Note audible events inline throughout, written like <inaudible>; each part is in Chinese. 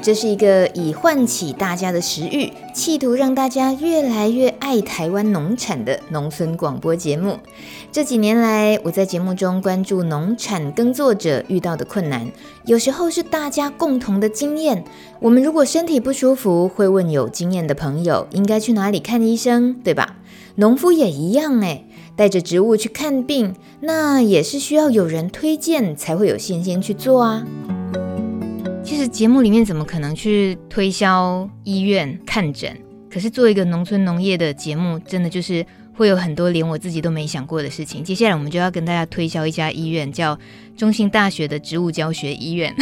这是一个以唤起大家的食欲，企图让大家越来越爱台湾农产的农村广播节目。这几年来，我在节目中关注农产耕作者遇到的困难，有时候是大家共同的经验。我们如果身体不舒服，会问有经验的朋友应该去哪里看医生，对吧？农夫也一样，诶，带着植物去看病，那也是需要有人推荐才会有信心去做啊。其实节目里面怎么可能去推销医院看诊？可是做一个农村农业的节目，真的就是会有很多连我自己都没想过的事情。接下来我们就要跟大家推销一家医院，叫中兴大学的植物教学医院。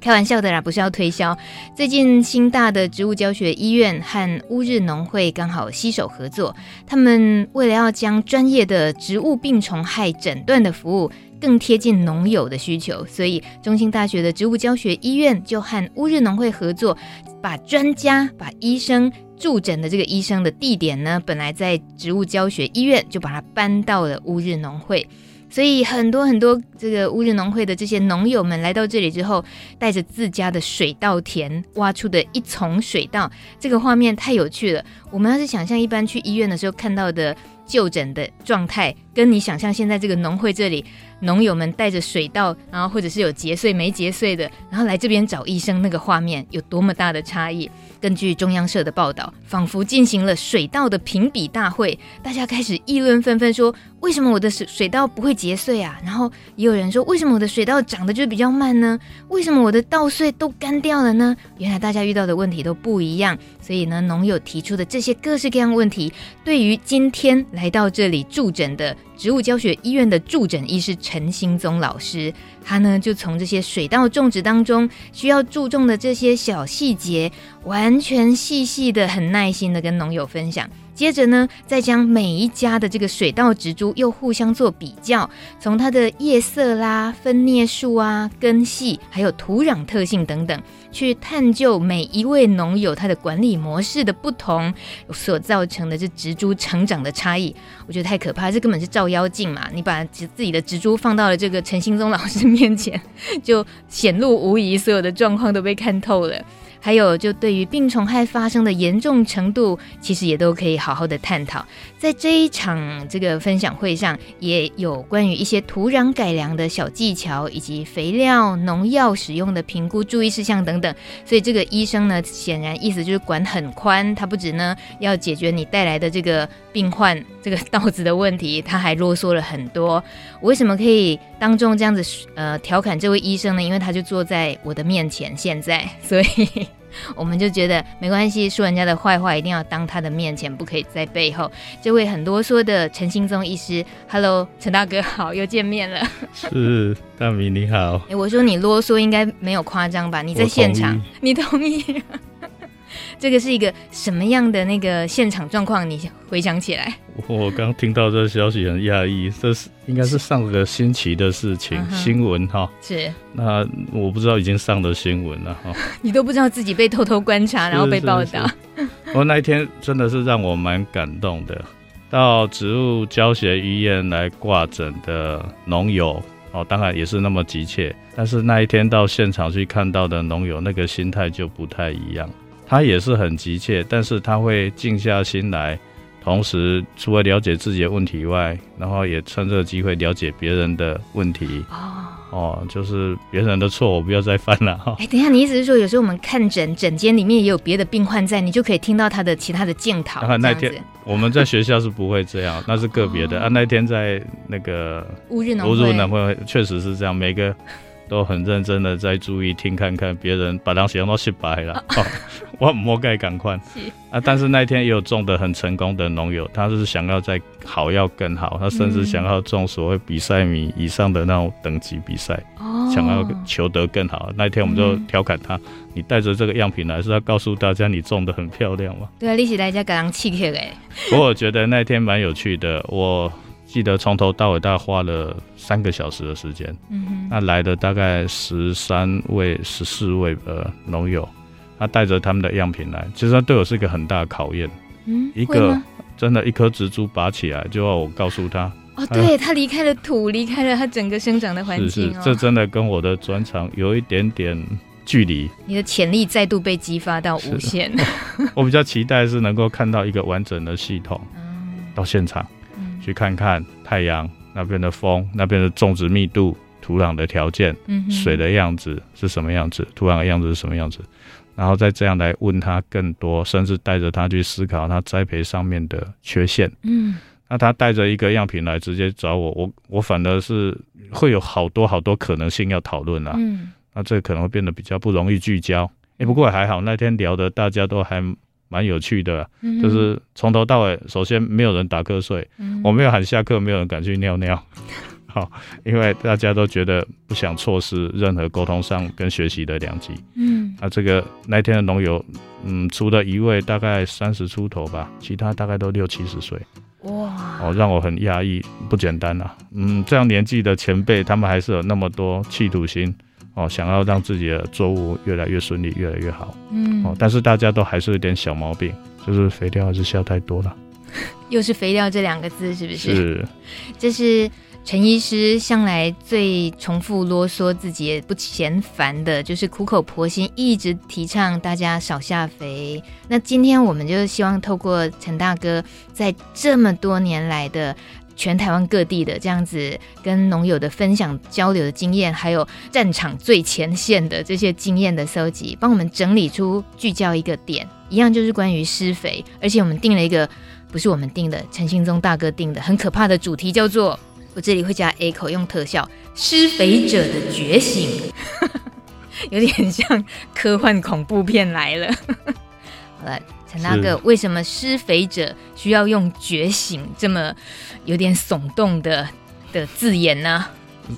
开玩笑的啦，不是要推销。最近新大的植物教学医院和乌日农会刚好携手合作，他们为了要将专业的植物病虫害诊断的服务。更贴近农友的需求，所以中兴大学的植物教学医院就和乌日农会合作，把专家、把医生驻诊的这个医生的地点呢，本来在植物教学医院，就把它搬到了乌日农会。所以很多很多这个乌日农会的这些农友们来到这里之后，带着自家的水稻田挖出的一丛水稻，这个画面太有趣了。我们要是想象一般去医院的时候看到的就诊的状态，跟你想象现在这个农会这里。农友们带着水稻，然后或者是有结穗没结穗的，然后来这边找医生，那个画面有多么大的差异？根据中央社的报道，仿佛进行了水稻的评比大会，大家开始议论纷纷，说为什么我的水水稻不会结穗啊？然后也有人说，为什么我的水稻长得就比较慢呢？为什么我的稻穗都干掉了呢？原来大家遇到的问题都不一样，所以呢，农友提出的这些各式各样问题，对于今天来到这里驻诊的。植物教学医院的助诊医师陈兴宗老师，他呢就从这些水稻种植当中需要注重的这些小细节，完全细细的、很耐心的跟农友分享。接着呢，再将每一家的这个水稻植株又互相做比较，从它的叶色啦、分蘖数啊、根系，还有土壤特性等等，去探究每一位农友他的管理模式的不同所造成的这植株成长的差异。我觉得太可怕，这根本是照妖镜嘛！你把自己的植株放到了这个陈兴宗老师面前，就显露无疑，所有的状况都被看透了。<laughs> 还有，就对于病虫害发生的严重程度，其实也都可以好好的探讨。在这一场这个分享会上，也有关于一些土壤改良的小技巧，以及肥料、农药使用的评估注意事项等等。所以这个医生呢，显然意思就是管很宽，他不止呢要解决你带来的这个病患这个稻子的问题，他还啰嗦了很多。我为什么可以当众这样子呃调侃这位医生呢？因为他就坐在我的面前，现在，所以。<laughs> 我们就觉得没关系，说人家的坏话一定要当他的面前，不可以在背后。这位很啰嗦的陈兴宗医师，Hello，陈大哥好，又见面了。是大米你好。哎，我说你啰嗦应该没有夸张吧？你在现场，同你同意？这个是一个什么样的那个现场状况？你回想起来，我刚听到这个消息很讶异，这是应该是上个星期的事情，是新闻哈。是。那我不知道已经上了新闻了哈。<laughs> 你都不知道自己被偷偷观察，然后被报道。我那一天真的是让我蛮感动的。到植物教学医院来挂诊的农友哦，当然也是那么急切，但是那一天到现场去看到的农友，那个心态就不太一样。他也是很急切，但是他会静下心来，同时除了了解自己的问题以外，然后也趁这个机会了解别人的问题。哦，哦，就是别人的错，我不要再犯了哈。<laughs> 哎，等一下，你意思是说，有时候我们看诊诊间里面也有别的病患在，你就可以听到他的其他的检讨。那天我们在学校是不会这样，那是个别的。哦、啊，那天在那个乌日农会，乌日农会确实是这样，每个。都很认真的在注意听看看别人把东西用到失败了，<laughs> 哦、我很摸盖赶快啊！但是那一天也有种的很成功的农友，他是想要在好要更好，他甚至想要种所谓比赛米以上的那种等级比赛，哦、想要求得更好。那一天我们就调侃他：“嗯、你带着这个样品来，是要告诉大家你种的很漂亮吗？”对啊，你是来家给人气客哎。不过我觉得那一天蛮有趣的，我。记得从头到尾大概花了三个小时的时间，嗯哼，那来的大概十三位、十四位呃农友，他带着他们的样品来，其实他对我是一个很大的考验，嗯，一个真的，一颗植株拔起来就要我告诉他，哦，对，<laughs> 他离开了土，离开了他整个生长的环境，是是，这真的跟我的专长有一点点距离，你的潜力再度被激发到无限，<laughs> <laughs> 我比较期待是能够看到一个完整的系统，到现场。去看看太阳那边的风，那边的种植密度、土壤的条件、嗯、水的样子是什么样子，土壤的样子是什么样子，然后再这样来问他更多，甚至带着他去思考他栽培上面的缺陷。嗯，那他带着一个样品来直接找我，我我反而是会有好多好多可能性要讨论啊。嗯，那这可能会变得比较不容易聚焦。哎、欸，不过还好，那天聊的大家都还。蛮有趣的，就是从头到尾，首先没有人打瞌睡，嗯、我没有喊下课，没有人敢去尿尿，<laughs> 好，因为大家都觉得不想错失任何沟通上跟学习的良机。嗯，啊，这个那天的农友，嗯，除了一位大概三十出头吧，其他大概都六七十岁。哇，哦，让我很压抑，不简单啊。嗯，这样年纪的前辈，他们还是有那么多企图心。哦，想要让自己的作物越来越顺利，越来越好。嗯，哦，但是大家都还是有点小毛病，就是肥料还是下太多了。<laughs> 又是肥料这两个字，是不是？是。<laughs> 这是陈医师向来最重复啰嗦，自己也不嫌烦的，就是苦口婆心一直提倡大家少下肥。那今天我们就希望透过陈大哥在这么多年来的。全台湾各地的这样子跟农友的分享交流的经验，还有战场最前线的这些经验的搜集，帮我们整理出聚焦一个点，一样就是关于施肥，而且我们定了一个不是我们定的，陈兴宗大哥定的很可怕的主题，叫做我这里会加 A 口用特效，施肥者的觉醒，<laughs> 有点像科幻恐怖片来了。<laughs> 好了。陈大哥，为什么施肥者需要用“觉醒”这么有点耸动的的字眼呢？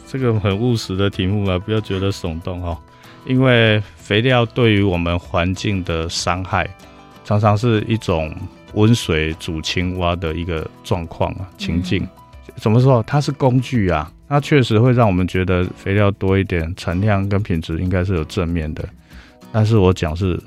这个很务实的题目啊，不要觉得耸动哦。因为肥料对于我们环境的伤害，常常是一种温水煮青蛙的一个状况啊，情境。嗯、怎么说？它是工具啊，它确实会让我们觉得肥料多一点，产量跟品质应该是有正面的。但是我讲是。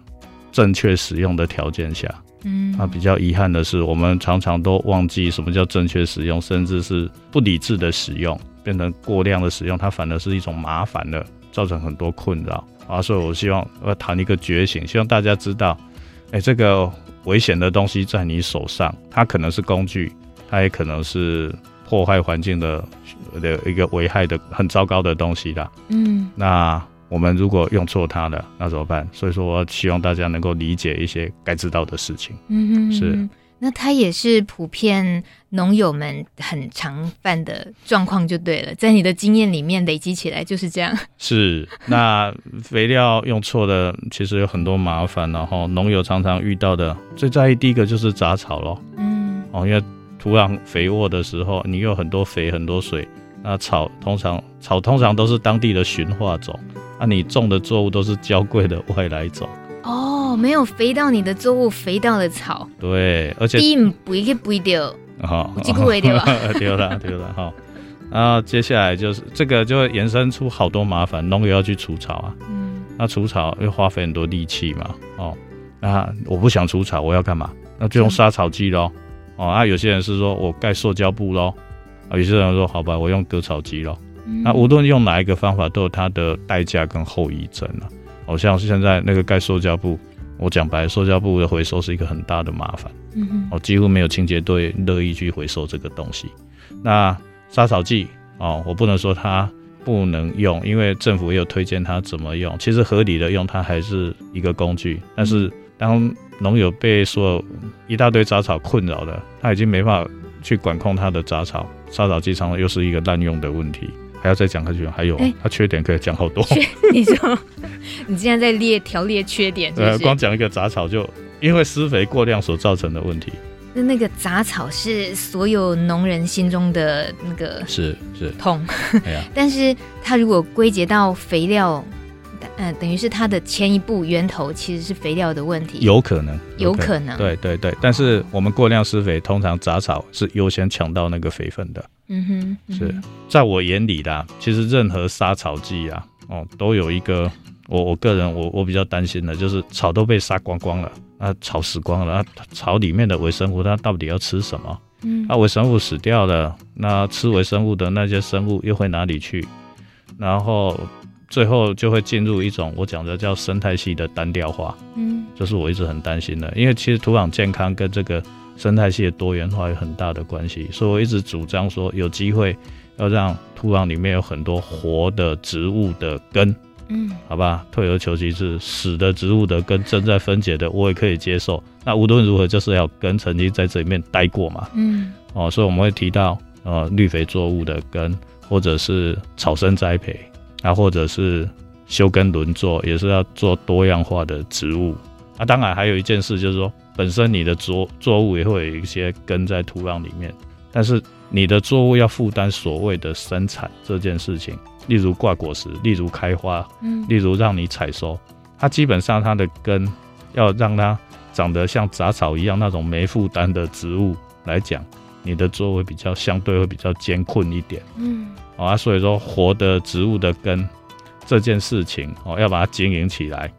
正确使用的条件下，嗯，那比较遗憾的是，我们常常都忘记什么叫正确使用，甚至是不理智的使用，变成过量的使用，它反而是一种麻烦的，造成很多困扰啊。所以我希望我要谈一个觉醒，希望大家知道，哎、欸，这个危险的东西在你手上，它可能是工具，它也可能是破坏环境的的一个危害的很糟糕的东西啦。嗯，那。我们如果用错它了，那怎么办？所以说，我希望大家能够理解一些该知道的事情。嗯哼，是。那它也是普遍农友们很常犯的状况，就对了。在你的经验里面累积起来就是这样。是。那肥料用错的，其实有很多麻烦。然后农友常常遇到的最在意第一个就是杂草咯。嗯。哦，因为土壤肥沃的时候，你有很多肥很多水，那草通常草通常都是当地的驯化种。那、啊、你种的作物都是娇贵的外来种。哦，没有肥到你的作物，肥到了草。对，而且不一个不一丢，好，几乎会 <laughs> 丢了，丢了丢了哈。然后接下来就是这个就会延伸出好多麻烦，农友要去除草啊，嗯，那除草又花费很多力气嘛，哦，那我不想除草，我要干嘛？那就用杀草剂喽，哦，啊，有些人是说我盖塑胶布喽，啊，有些人说好吧，我用割草机喽。那无论用哪一个方法，都有它的代价跟后遗症了。好像是现在那个盖塑胶布，我讲白，塑胶布的回收是一个很大的麻烦。嗯哼，哦，几乎没有清洁队乐意去回收这个东西。那杀草剂哦，我不能说它不能用，因为政府也有推荐它怎么用。其实合理的用，它还是一个工具。但是当农友被所有一大堆杂草困扰了，他已经没办法去管控他的杂草，杀草剂常常又是一个滥用的问题。还要再讲下去？还有，它、欸、缺点可以讲好多。<laughs> 你说，你现在在列条列缺点是是？对，光讲一个杂草就因为施肥过量所造成的问题。那那个杂草是所有农人心中的那个是是痛，<laughs> 但是它如果归结到肥料。嗯，等于是它的前一步源头其实是肥料的问题，有可能，有可能，对对对。但是我们过量施肥，通常杂草是优先抢到那个肥分的。嗯哼，嗯哼，是在我眼里啦，其实任何杀草剂啊，哦，都有一个我我个人我我比较担心的，就是草都被杀光光了，那草死光了，那草里面的微生物它到底要吃什么？嗯，那微生物死掉了，那吃微生物的那些生物又会哪里去？然后。最后就会进入一种我讲的叫生态系的单调化，嗯，这是我一直很担心的，因为其实土壤健康跟这个生态系的多元化有很大的关系，所以我一直主张说有机会要让土壤里面有很多活的植物的根，嗯，好吧，退而求其次，死的植物的根正在分解的我也可以接受，那无论如何就是要根曾经在这里面待过嘛，嗯，哦，所以我们会提到呃绿肥作物的根或者是草生栽培。啊，或者是休耕轮作，也是要做多样化的植物。啊，当然还有一件事，就是说，本身你的作作物也会有一些根在土壤里面，但是你的作物要负担所谓的生产这件事情，例如挂果实，例如开花，嗯，例如让你采收，它基本上它的根要让它长得像杂草一样那种没负担的植物来讲，你的作物比较相对会比较艰困一点，嗯。啊，所以说活的植物的根这件事情哦，要把它经营起来。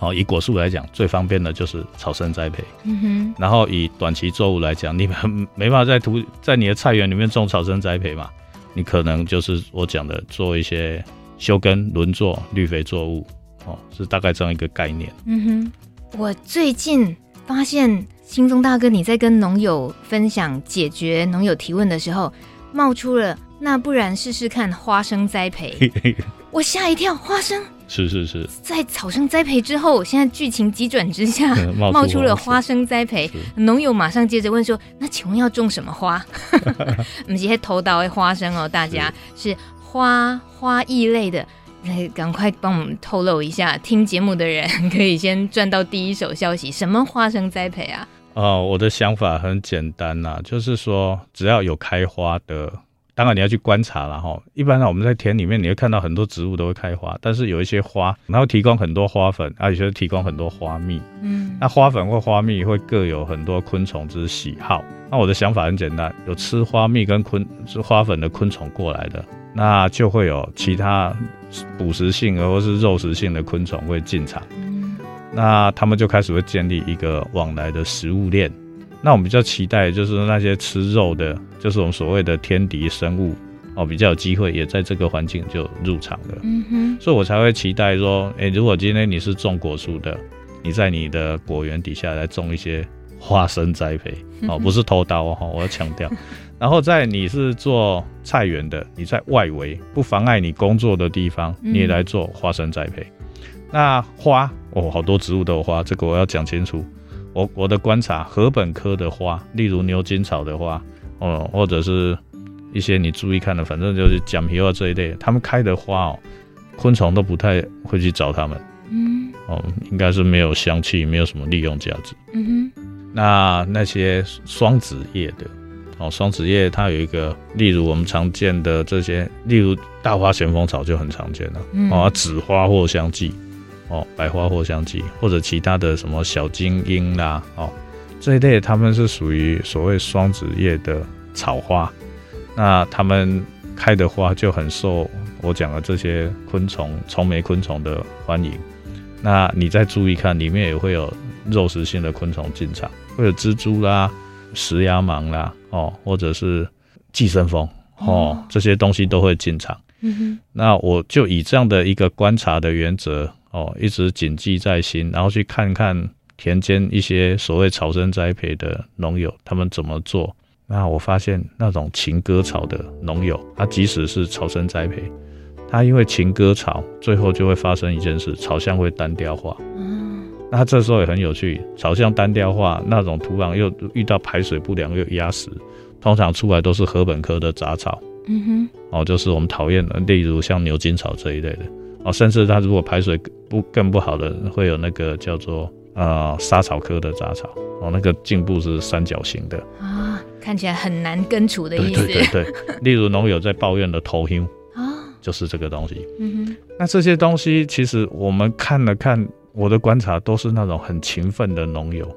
哦，以果树来讲，最方便的就是草生栽培。嗯哼。然后以短期作物来讲，你们 <laughs> 没办法在土在你的菜园里面种草生栽培嘛？你可能就是我讲的做一些休耕轮作绿肥作物。哦，是大概这样一个概念。嗯哼。我最近发现兴宗大哥你在跟农友分享解决农友提问的时候，冒出了。那不然试试看花生栽培，<laughs> 我吓一跳，花生。是是是，在草生栽培之后，现在剧情急转直下，<laughs> 冒出了花生。栽培，农友马上接着问说：“那请问要种什么花？” <laughs> 我们直接投到花生哦，大家。是，是。花花异类的，来赶快帮我们透露一下，听节目的人可以先赚到第一手消息，什么花生栽培啊？哦，我的想法很简单呐、啊，就是说只要有开花的。当然你要去观察了哈。一般呢，我们在田里面你会看到很多植物都会开花，但是有一些花，它会提供很多花粉，而且会提供很多花蜜。嗯，那花粉或花蜜会各有很多昆虫之喜好。那我的想法很简单，有吃花蜜跟昆吃花粉的昆虫过来的，那就会有其他捕食性的或是肉食性的昆虫会进场。嗯，那他们就开始会建立一个往来的食物链。那我们比较期待就是那些吃肉的。就是我们所谓的天敌生物哦，比较有机会也在这个环境就入场了。嗯哼，所以我才会期待说，诶，如果今天你是种果树的，你在你的果园底下来种一些花生栽培哦，<laughs> 不是偷刀哦，我要强调。然后在你是做菜园的，你在外围不妨碍你工作的地方，你也来做花生栽培。那花哦，好多植物都有花，这个我要讲清楚。我我的观察，禾本科的花，例如牛筋草的花。哦，或者是一些你注意看的，反正就是讲皮花这一类，他们开的花哦，昆虫都不太会去找它们。嗯，哦，应该是没有香气，没有什么利用价值。嗯哼，那那些双子叶的，哦，双子叶它有一个，例如我们常见的这些，例如大花咸丰草就很常见了。嗯、哦，紫花藿香剂，哦，白花藿香剂，或者其他的什么小金英啦，哦。这一类他们是属于所谓双子叶的草花，那他们开的花就很受我讲的这些昆虫、虫媒昆虫的欢迎。那你再注意看，里面也会有肉食性的昆虫进场，会有蜘蛛啦、食鸭蟒啦，哦，或者是寄生蜂，哦，这些东西都会进场。嗯哼。那我就以这样的一个观察的原则，哦，一直谨记在心，然后去看看。田间一些所谓草生栽培的农友，他们怎么做？那我发现那种勤割草的农友，他即使是草生栽培，他因为勤割草，最后就会发生一件事，草相会单调化。嗯，那这时候也很有趣，草相单调化，那种土壤又遇到排水不良又压实，通常出来都是禾本科的杂草。嗯哼，哦，就是我们讨厌的，例如像牛筋草这一类的，哦，甚至它如果排水不更不好的，会有那个叫做呃莎草科的杂草，哦，那个茎部是三角形的啊，看起来很难根除的意思。对对对对，<laughs> 例如农友在抱怨的头香啊，就是这个东西。嗯哼，那这些东西其实我们看了看，我的观察都是那种很勤奋的农友。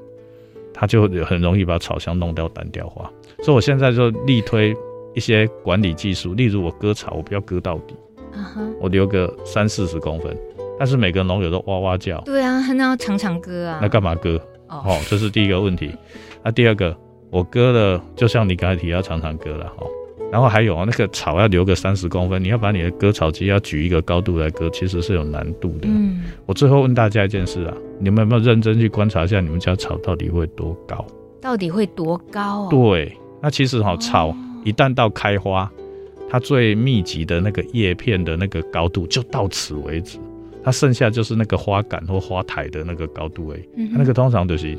他就很容易把草香弄掉单调化，所以我现在就力推一些管理技术，例如我割草，我不要割到底，uh huh. 我留个三四十公分，但是每个农友都哇哇叫，对啊，那要常常割啊，那干嘛割？Oh. 哦，这是第一个问题。那、啊、第二个，我割了，就像你刚才提，要常常割了哈。然后还有啊，那个草要留个三十公分，你要把你的割草机要举一个高度来割，其实是有难度的。嗯，我最后问大家一件事啊，你们有没有认真去观察一下你们家草到底会多高？到底会多高？对，那其实哈，草一旦到开花，它最密集的那个叶片的那个高度就到此为止，它剩下就是那个花杆或花台的那个高度而已。嗯，那个通常就是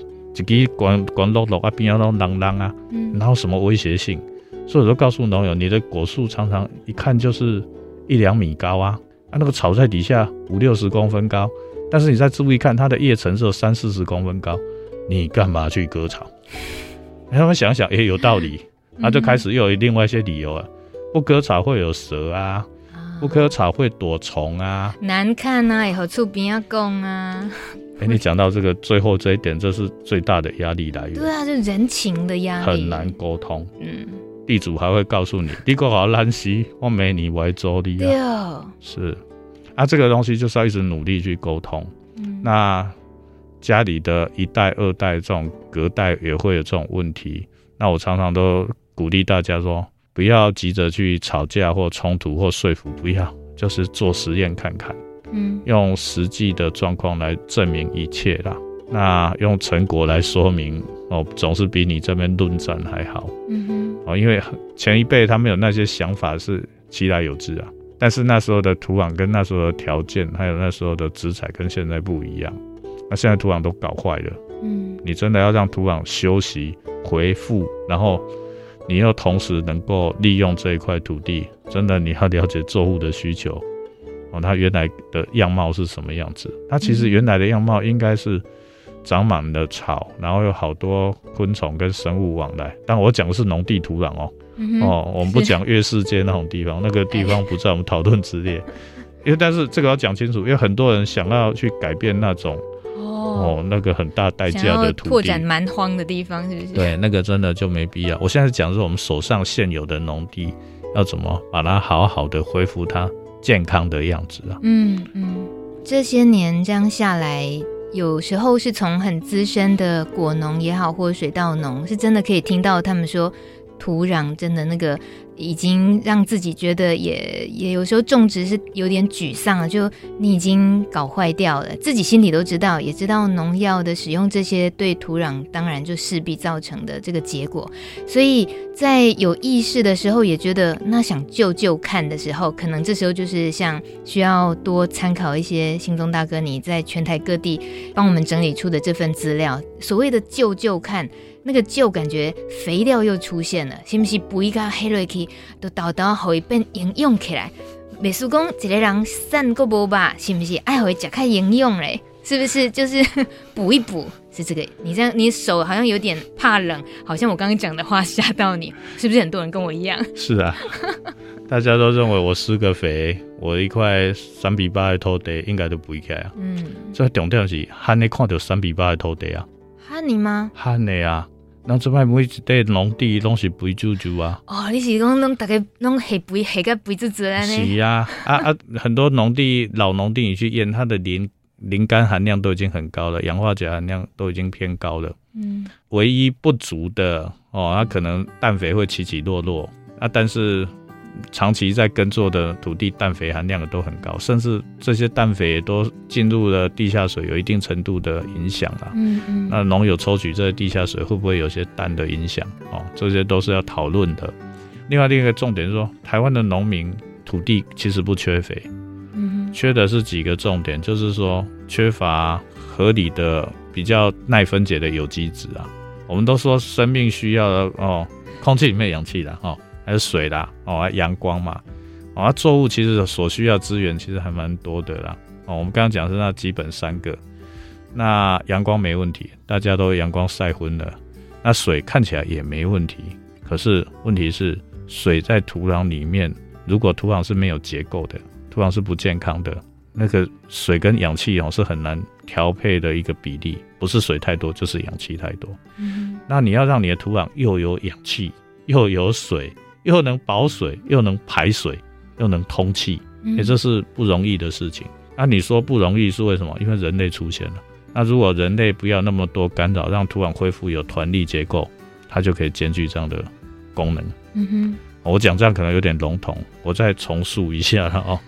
一个光光落落啊，边要弄啷啷啊，嗯，然后什么威胁性？所以我都告诉农友，你的果树常常一看就是一两米高啊，啊，那个草在底下五六十公分高，但是你再注意看它的叶层是有三四十公分高，你干嘛去割草？<laughs> 他们想想，哎、欸，有道理，啊就开始又有另外一些理由啊，不割草会有蛇啊，不割草会躲虫啊，难看啊，以后厝边要讲啊。哎、欸，你讲到这个最后这一点，这是最大的压力来源。对啊，就人情的压力，很难沟通。嗯。地主还会告诉你，你过好烂西，我没你为做的啊。是啊，这个东西就是要一直努力去沟通。嗯，那家里的一代、二代这种隔代也会有这种问题。那我常常都鼓励大家说，不要急着去吵架或冲突或说服，不要，就是做实验看看。嗯，用实际的状况来证明一切啦。那用成果来说明哦，总是比你这边论战还好。嗯哼，哦，因为前一辈他们有那些想法是其来有之啊，但是那时候的土壤跟那时候的条件，还有那时候的资材跟现在不一样。那现在土壤都搞坏了。嗯，你真的要让土壤休息恢复，然后你要同时能够利用这一块土地，真的你要了解作物的需求哦，它原来的样貌是什么样子？它其实原来的样貌应该是。长满了草，然后有好多昆虫跟生物往来。但我讲的是农地土壤哦，嗯、哦，我们不讲月世界那种地方，那个地方不在我们讨论之列。因为但是这个要讲清楚，因为很多人想要去改变那种哦，哦，那个很大代价的土地，拓展蛮荒的地方，是不是？对，那个真的就没必要。我现在讲的是我们手上现有的农地，要怎么把它好好的恢复它健康的样子啊？嗯嗯，这些年这样下来。有时候是从很资深的果农也好，或者水稻农，是真的可以听到他们说，土壤真的那个。已经让自己觉得也也有时候种植是有点沮丧了，就你已经搞坏掉了，自己心里都知道，也知道农药的使用这些对土壤当然就势必造成的这个结果，所以在有意识的时候也觉得那想救救看的时候，可能这时候就是像需要多参考一些兴中大哥你在全台各地帮我们整理出的这份资料，所谓的救救看。那个旧感觉肥料又出现了，是不是肥甲黑落去都倒倒会变营养起来？美术工一个人散个步吧，是不是爱会加开营养嘞？是不是就是 <laughs> 补一补？是这个？你这样你手好像有点怕冷，好像我刚刚讲的话吓到你，是不是？很多人跟我一样。是啊，<laughs> 大家都认为我施个肥，我一块三比八的土地应该都不会开啊。嗯，这重点是还你看到三比八的土地啊？哈你吗？哈你啊！那这块每一块农地拢是肥猪猪啊！哦，你是讲拢大概拢下肥下个肥猪猪呢？是啊，啊啊，很多农地老农地你去验，它的磷磷酐含量都已经很高了，氧化钾含量都已经偏高了。嗯，唯一不足的哦，它可能氮肥会起起落落啊，但是。长期在耕作的土地氮肥含量都很高，甚至这些氮肥也都进入了地下水，有一定程度的影响啊。嗯嗯。那农友抽取这些地下水会不会有些氮的影响？哦，这些都是要讨论的。另外另一个重点是说，台湾的农民土地其实不缺肥，嗯，缺的是几个重点，就是说缺乏合理的、比较耐分解的有机质啊。我们都说生命需要的哦，空气里面氧气的哦。还是水啦，哦，阳光嘛，啊，作物其实所需要资源其实还蛮多的啦。哦，我们刚刚讲是那基本三个，那阳光没问题，大家都阳光晒昏了，那水看起来也没问题，可是问题是水在土壤里面，如果土壤是没有结构的，土壤是不健康的。那个水跟氧气哦是很难调配的一个比例，不是水太多就是氧气太多。嗯，那你要让你的土壤又有氧气，又有水，又能保水，又能排水，又能通气，也这是不容易的事情。那你说不容易是为什么？因为人类出现了。那如果人类不要那么多干扰，让土壤恢复有团粒结构，它就可以兼具这样的功能。嗯哼，我讲这样可能有点笼统，我再重述一下了哦。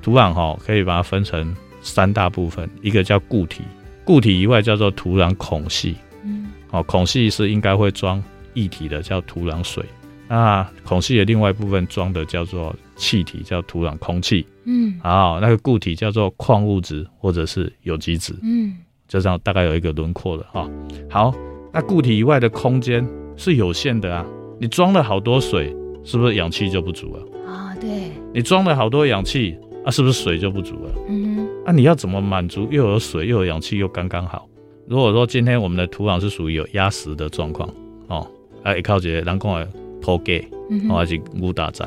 土壤哈，可以把它分成三大部分，一个叫固体，固体以外叫做土壤孔隙。嗯，哦，孔隙是应该会装液体的，叫土壤水。那孔隙的另外一部分装的叫做气体，叫土壤空气。嗯，啊，那个固体叫做矿物质或者是有机质。嗯，就这样大概有一个轮廓了哈。好，那固体以外的空间是有限的啊，你装了好多水，是不是氧气就不足了？啊，对，你装了好多氧气。啊，是不是水就不足了？嗯哼，那、啊、你要怎么满足又有水又有氧气又刚刚好？如果说今天我们的土壤是属于有压实的状况哦，啊，一靠一个人工的土给，哦，还是乌打毡，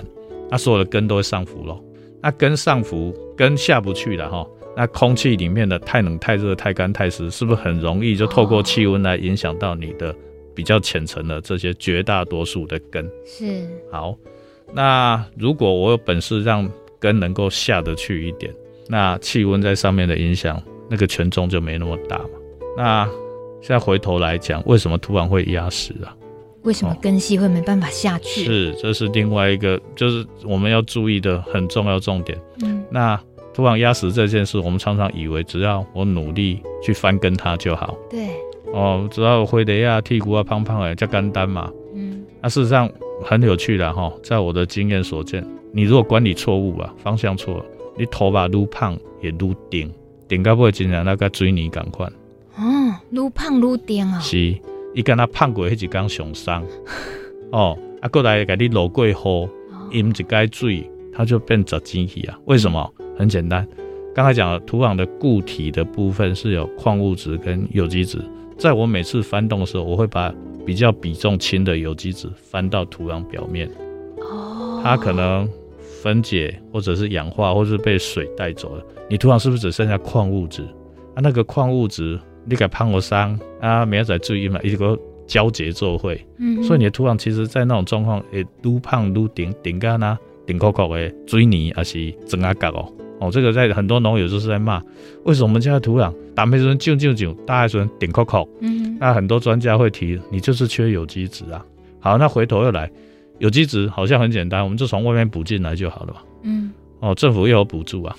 那所有的根都会上浮喽。那根上浮，根下不去了哈、哦。那空气里面的太冷、太热、太干、太湿，是不是很容易就透过气温来影响到你的比较浅层的这些绝大多数的根？是。好，那如果我有本事让根能够下得去一点，那气温在上面的影响，那个权重就没那么大嘛。那现在回头来讲，为什么突然会压实啊？为什么根系会没办法下去？是，这是另外一个，就是我们要注意的很重要重点。嗯，那土壤压实这件事，我们常常以为只要我努力去翻耕它就好。对。哦，只要我灰的呀、剔骨啊、胖胖哎，叫干单嘛。嗯。那事实上很有趣的哈，在我的经验所见。你如果管理错误吧，方向错了，你头发撸胖也撸顶，顶到不会经常那个追你赶快。哦，撸胖撸顶啊。是，伊跟他胖过迄一缸上伤。<laughs> 哦，啊过来给你落过后，饮一盖水，它就变杂晶体啊。为什么？很简单，刚才讲了，土壤的固体的部分是有矿物质跟有机质，在我每次翻动的时候，我会把比较比重轻的有机质翻到土壤表面。哦，它可能。分解或者是氧化，或者是被水带走了，你土壤是不是只剩下矿物质？啊，那个矿物质你给胖了伤啊，没有在注意嘛，一个交接作会，嗯，所以你的土壤其实在那种状况，诶，撸胖撸顶顶干呐，顶扣扣的水泥还是整阿嘎哦，哦，这个在很多农友就是在骂，为什么我们家的土壤打没人救救救，大海人顶扣扣，嗯，那很多专家会提，你就是缺有机质啊。好，那回头又来。有机质好像很简单，我们就从外面补进来就好了嘛。嗯，哦，政府又有补助啊。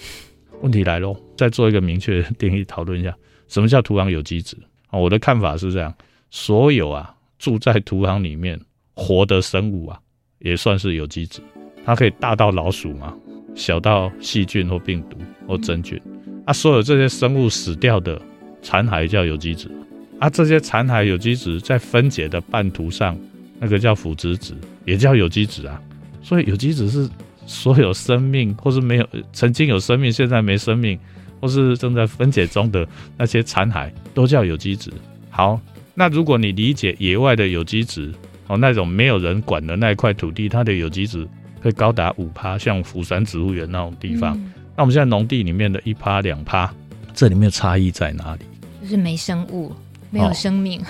问题来喽，再做一个明确的定义讨论一下，什么叫土壤有机质？啊，我的看法是这样：所有啊住在土壤里面活的生物啊，也算是有机质。它可以大到老鼠嘛，小到细菌或病毒或真菌。啊，所有这些生物死掉的残骸叫有机质。啊，这些残骸有机质在分解的半途上。那个叫腐殖质，也叫有机质啊。所以有机质是所有生命，或是没有曾经有生命，现在没生命，或是正在分解中的那些残骸，都叫有机质。好，那如果你理解野外的有机质，哦，那种没有人管的那一块土地，它的有机质会高达五趴，像釜山植物园那种地方。嗯、那我们现在农地里面的一趴两趴，这里面差异在哪里？就是没生物，没有生命。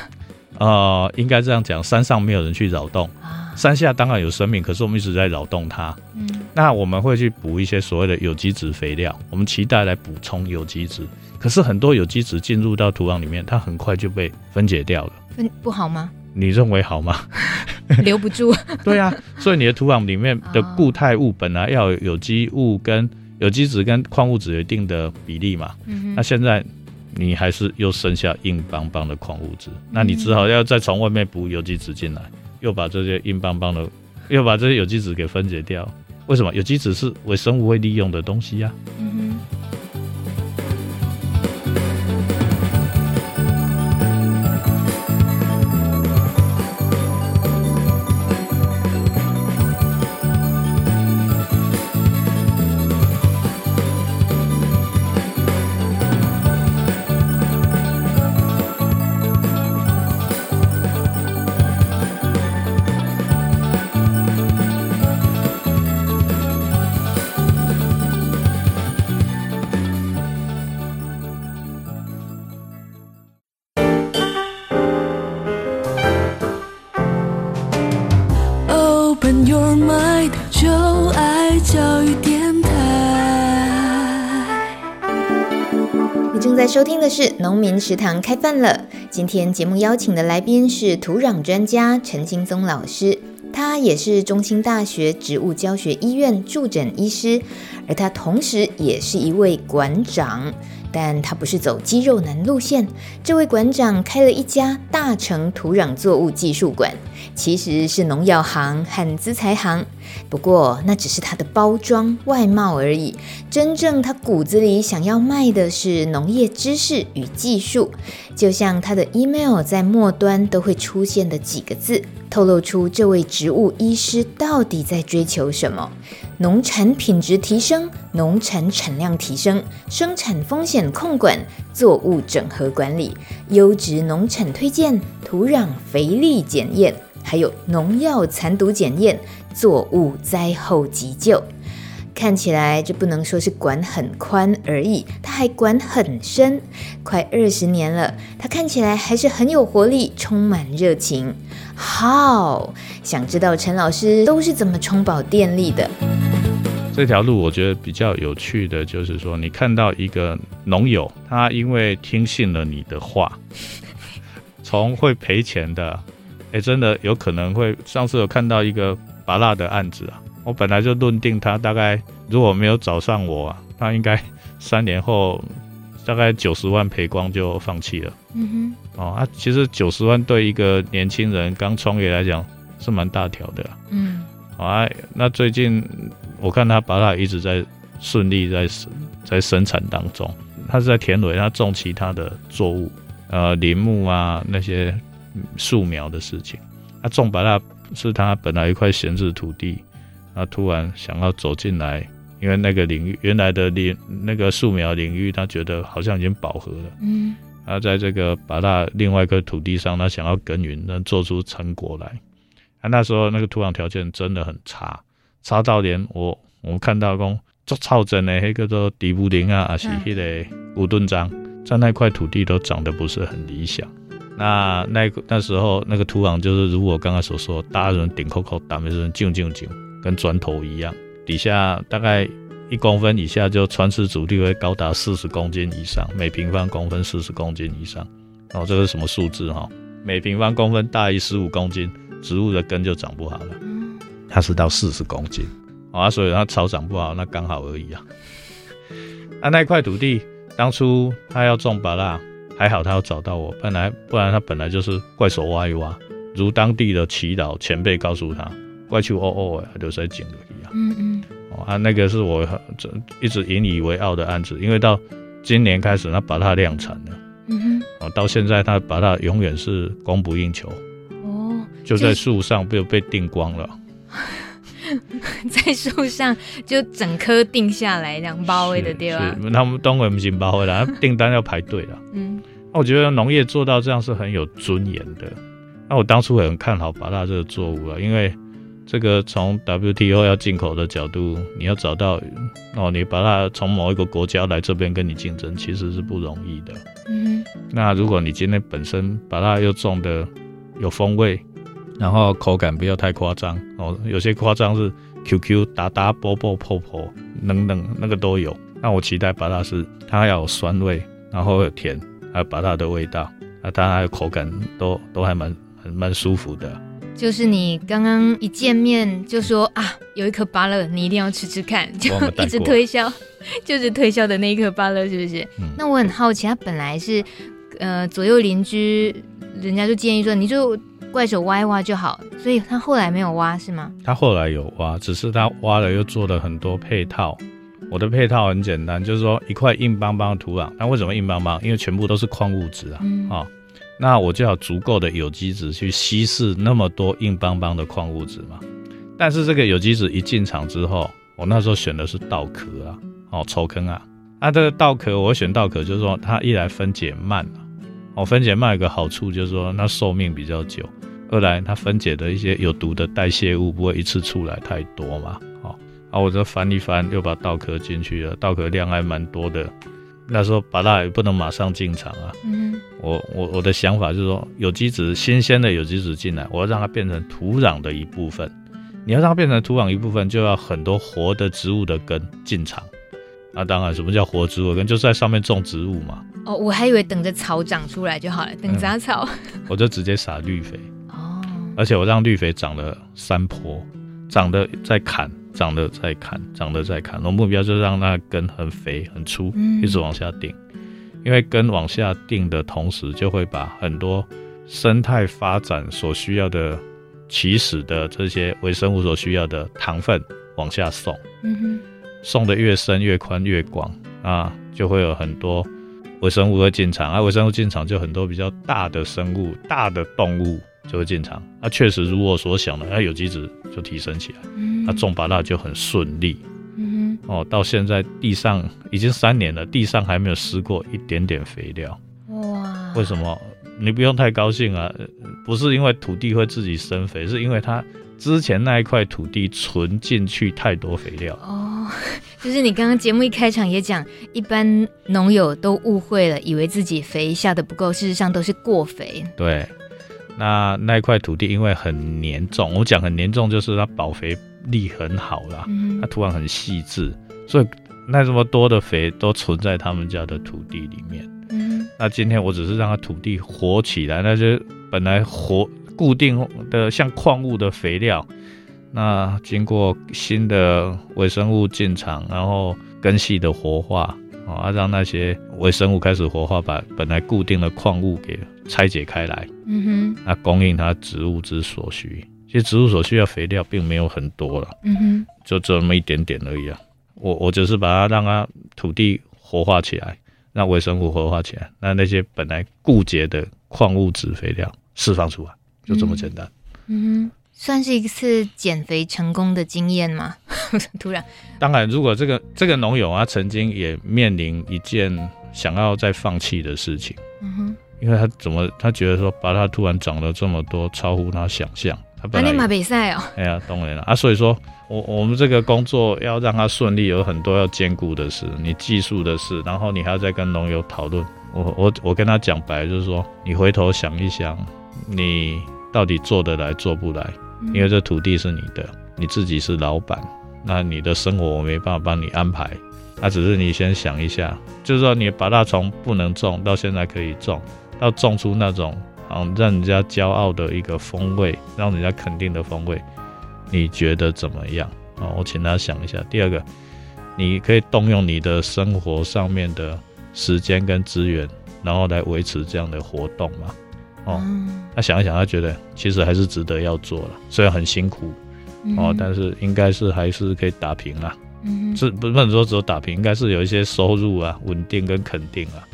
哦呃，应该这样讲，山上没有人去扰动，山下当然有生命，可是我们一直在扰动它。嗯，那我们会去补一些所谓的有机质肥料，我们期待来补充有机质。可是很多有机质进入到土壤里面，它很快就被分解掉了。分不好吗？你认为好吗？<laughs> 留不住。<laughs> 对啊，所以你的土壤里面的固态物本来要有有机物跟有机质跟矿物质有一定的比例嘛。嗯，那现在。你还是又剩下硬邦邦的矿物质，那你只好要再从外面补有机质进来，又把这些硬邦邦的，又把这些有机质给分解掉。为什么？有机质是微生物会利用的东西呀、收听的是《农民食堂开饭了》。今天节目邀请的来宾是土壤专家陈青松老师，他也是中兴大学植物教学医院助诊医师，而他同时也是一位馆长。但他不是走肌肉男路线，这位馆长开了一家大成土壤作物技术馆，其实是农药行和资材行，不过那只是它的包装外貌而已，真正他骨子里想要卖的是农业知识与技术，就像他的 email 在末端都会出现的几个字，透露出这位植物医师到底在追求什么。农产品质提升，农产产量提升，生产风险控管，作物整合管理，优质农产推荐，土壤肥力检验，还有农药残毒检验，作物灾后急救。看起来这不能说是管很宽而已，他还管很深。快二十年了，他看起来还是很有活力，充满热情。好，想知道陈老师都是怎么充饱电力的？这条路我觉得比较有趣的就是说，你看到一个农友，他因为听信了你的话，从会赔钱的，哎，真的有可能会。上次有看到一个拔蜡的案子啊，我本来就论定他大概如果没有找上我啊，他应该 <laughs> 三年后大概九十万赔光就放弃了。嗯哼，哦啊，其实九十万对一个年轻人刚创业来讲是蛮大条的。嗯，好啊，那最近。我看他拔蜡一直在顺利在在生产当中，他是在田里，他种其他的作物，呃，林木啊那些树苗的事情。他种白蜡是他本来一块闲置土地，他突然想要走进来，因为那个领域原来的领那个树苗领域，他觉得好像已经饱和了。嗯，他在这个白蜡另外一块土地上，他想要耕耘，能做出成果来。他那时候那个土壤条件真的很差。差到连我我看到讲做草真的那个都底布林啊，还是迄个古顿章，在那块土地都长得不是很理想。那那那时候那个土壤就是如我刚刚所说，大人顶扣扣，打没人静静静，跟砖头一样，底下大概一公分以下就穿刺阻力会高达四十公斤以上，每平方公分四十公斤以上。哦，这个是什么数字哈？每平方公分大于十五公斤，植物的根就长不好了。它是到四十公斤，啊，所以它草长不好，那刚好而已啊。啊，那块土地当初他要种芭乐，还好他要找到我，本来不然他本来就是怪手挖一挖，如当地的祈祷前辈告诉他，怪去哦哦，就在井里一样。嗯嗯。啊，那个是我这一直引以为傲的案子，因为到今年开始，他把它量产了。嗯哼。啊，到现在他把它永远是供不应求。哦。就在树上被被订光了。<laughs> <laughs> 在树上就整颗定下来，这样包围的地方。他们当然不行包围了，<laughs> 订单要排队了。嗯，那我觉得农业做到这样是很有尊严的。那我当初也很看好芭乐这个作物啊，因为这个从 WTO 要进口的角度，你要找到哦，你把它从某一个国家来这边跟你竞争，其实是不容易的。嗯，那如果你今天本身把它又种的有风味。然后口感不要太夸张哦，有些夸张是 QQ 打打波波泡泡等等那个都有。那我期待芭乐是它要有酸味，然后有甜，还有芭乐的味道，啊，当然还有口感都都还蛮蛮蛮舒服的。就是你刚刚一见面就说啊，有一颗芭乐你一定要吃吃看，就一直推销，<laughs> 就是推销的那一颗芭乐是不是？嗯。那我很好奇，它本来是呃左右邻居，人家就建议说你就。怪手挖一挖就好，所以他后来没有挖是吗？他后来有挖，只是他挖了又做了很多配套。我的配套很简单，就是说一块硬邦邦的土壤。那为什么硬邦邦？因为全部都是矿物质啊，嗯哦，那我就要足够的有机质去稀释那么多硬邦邦的矿物质嘛。但是这个有机质一进场之后，我那时候选的是稻壳啊，哦，抽坑啊。那这个稻壳我选稻壳，就是说它一来分解慢啊，哦，分解慢有个好处就是说那寿命比较久。二来，它分解的一些有毒的代谢物不会一次出来太多嘛，好，啊，我就翻一翻，又把稻壳进去了，稻壳量还蛮多的。那时候把它也不能马上进场啊，嗯，我我我的想法就是说，有机质新鲜的有机质进来，我要让它变成土壤的一部分。你要让它变成土壤一部分，就要很多活的植物的根进场。那当然，什么叫活植物？根就是在上面种植物嘛。哦，我还以为等着草长出来就好了，等杂草。嗯、我就直接撒绿肥。哦。而且我让绿肥长了山坡，长得在砍，长得在砍，长得在砍。我目标就是让那根很肥很粗，嗯、一直往下定。因为根往下定的同时，就会把很多生态发展所需要的起始的这些微生物所需要的糖分往下送。嗯哼。送的越深越宽越广啊，就会有很多微生物会进场啊，微生物进场就很多比较大的生物、大的动物就会进场。那、啊、确实如我所想的，那、啊、有机质就提升起来，那、啊、种芭乐就很顺利。嗯哼，哦，到现在地上已经三年了，地上还没有施过一点点肥料。哇，为什么？你不用太高兴啊，不是因为土地会自己生肥，是因为它之前那一块土地存进去太多肥料。哦。<laughs> 就是你刚刚节目一开场也讲，一般农友都误会了，以为自己肥下的不够，事实上都是过肥。对，那那一块土地因为很黏重，我讲很黏重就是它保肥力很好啦，嗯、它土壤很细致，所以那这么多的肥都存在他们家的土地里面。嗯，那今天我只是让它土地活起来，那些本来活固定的像矿物的肥料。那经过新的微生物进场，然后根系的活化啊，让那些微生物开始活化，把本来固定的矿物给拆解开来。嗯哼，那供应它植物之所需。其实植物所需要肥料并没有很多了。嗯哼，就这么一点点而已啊。我我只是把它让它土地活化起来，让微生物活化起来，那那些本来固结的矿物质肥料释放出来，就这么简单。嗯哼。算是一次减肥成功的经验吗？<laughs> 突然，当然，如果这个这个农友啊，曾经也面临一件想要再放弃的事情，嗯哼，因为他怎么他觉得说，把他突然长了这么多，超乎他想象，他本来马比赛哦，哎呀，当然了啊，所以说我我们这个工作要让他顺利，有很多要兼顾的事，你技术的事，然后你还要再跟农友讨论。我我我跟他讲白，就是说，你回头想一想，你到底做得来做不来？因为这土地是你的，你自己是老板，那你的生活我没办法帮你安排，那只是你先想一下，就是说你把它从不能种到现在可以种，到种出那种啊让人家骄傲的一个风味，让人家肯定的风味，你觉得怎么样啊？我请他想一下。第二个，你可以动用你的生活上面的时间跟资源，然后来维持这样的活动吗？哦，他想一想，他觉得其实还是值得要做了，虽然很辛苦，嗯、哦，但是应该是还是可以打平啦。嗯，这不能说只有打平，应该是有一些收入啊，稳定跟肯定啊。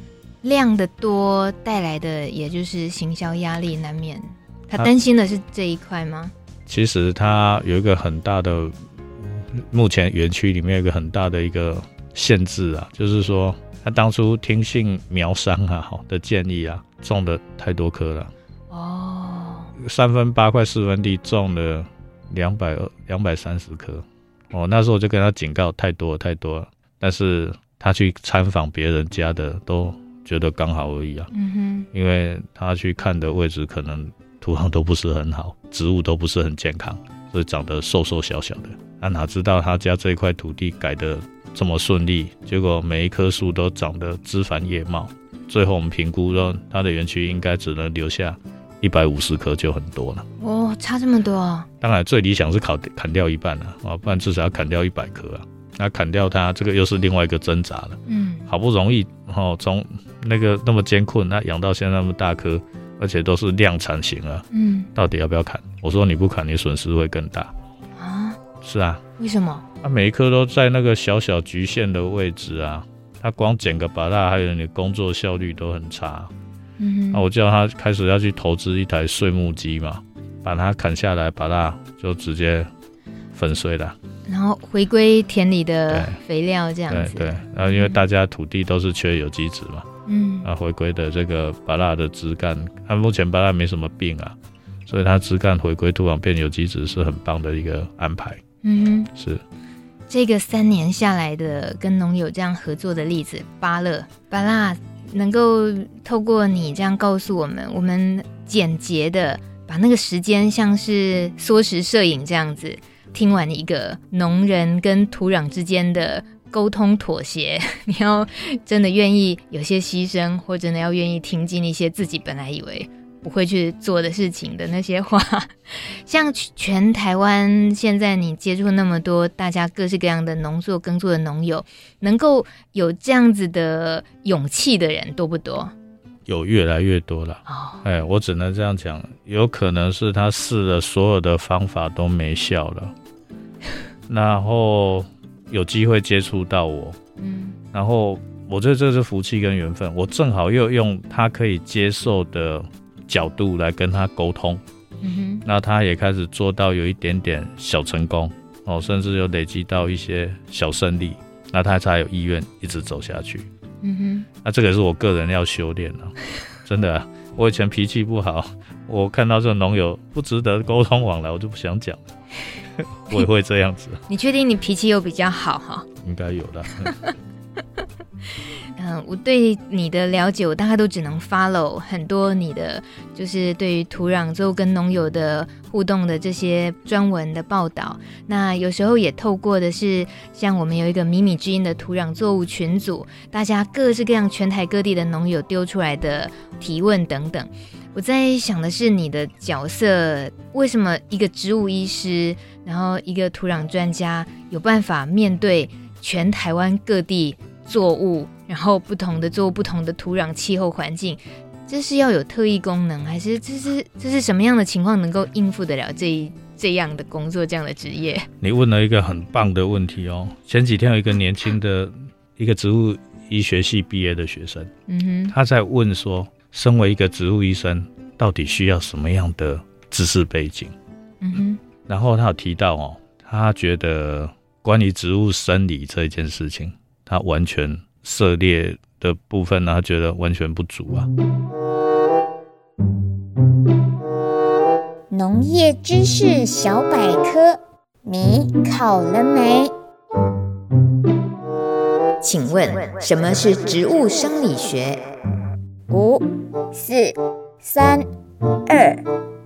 量的多带来的，也就是行销压力难免。他担心的是这一块吗？其实他有一个很大的，目前园区里面有一个很大的一个限制啊，就是说他当初听信苗商啊 <laughs> 好的建议啊。种的太多棵了。哦，三分八块四分地种了两百二两百三十棵。哦，那时候我就跟他警告太多了太多了，但是他去参访别人家的都觉得刚好而已啊，嗯哼，因为他去看的位置可能土壤都不是很好，植物都不是很健康，所以长得瘦瘦小小的，他哪知道他家这块土地改得这么顺利，结果每一棵树都长得枝繁叶茂。最后我们评估说，它的园区应该只能留下一百五十棵就很多了。哦，差这么多。当然，最理想是砍砍掉一半了啊，不然至少要砍掉一百棵啊。那砍掉它，这个又是另外一个挣扎了。嗯，好不容易哦，从那个那么艰困，那养到现在那么大棵，而且都是量产型啊。嗯，到底要不要砍？我说你不砍，你损失会更大。啊？是啊。为什么？它每一颗都在那个小小局限的位置啊。它光捡个芭乐，还有你工作效率都很差。嗯哼，那我叫他开始要去投资一台碎木机嘛，把它砍下来，把它就直接粉碎了，然后回归田里的肥料这样子。对对，然后因为大家土地都是缺有机质嘛，嗯，啊，回归的这个芭拉的枝干，它目前芭拉没什么病啊，所以它枝干回归土壤变有机质是很棒的一个安排。嗯哼，是。这个三年下来的跟农友这样合作的例子，巴勒巴拉能够透过你这样告诉我们，我们简洁的把那个时间像是缩时摄影这样子，听完一个农人跟土壤之间的沟通妥协，<laughs> 你要真的愿意有些牺牲，或真的要愿意听进一些自己本来以为不会去做的事情的那些话。<laughs> 像全台湾现在你接触那么多大家各式各样的农作耕作的农友，能够有这样子的勇气的人多不多？有越来越多了。哦，哎，我只能这样讲，有可能是他试了所有的方法都没效了，<laughs> 然后。有机会接触到我，嗯，然后我觉得这是福气跟缘分，我正好又用他可以接受的角度来跟他沟通，嗯哼，那他也开始做到有一点点小成功哦，甚至有累积到一些小胜利，那他才有意愿一直走下去，嗯哼，那这个也是我个人要修炼的，<laughs> 真的，我以前脾气不好，我看到这个农友不值得沟通往来，我就不想讲了。<laughs> 我也会这样子。<laughs> 你确定你脾气又比较好哈？应该有的。嗯，我对你的了解，我大概都只能 follow 很多你的，就是对于土壤之后跟农友的互动的这些专文的报道。那有时候也透过的是，像我们有一个米米之音的土壤作物群组，大家各式各样全台各地的农友丢出来的提问等等。我在想的是你的角色，为什么一个植物医师，然后一个土壤专家有办法面对全台湾各地作物，然后不同的作物、不同的土壤气候环境，这是要有特异功能，还是这是这是什么样的情况能够应付得了这一这样的工作、这样的职业？你问了一个很棒的问题哦。前几天有一个年轻的一个植物医学系毕业的学生，嗯哼，他在问说。身为一个植物医生，到底需要什么样的知识背景？嗯哼。然后他有提到哦，他觉得关于植物生理这一件事情，他完全涉猎的部分呢，他觉得完全不足啊。农业知识小百科，你考了没？请问什么是植物生理学？五、四、三、二、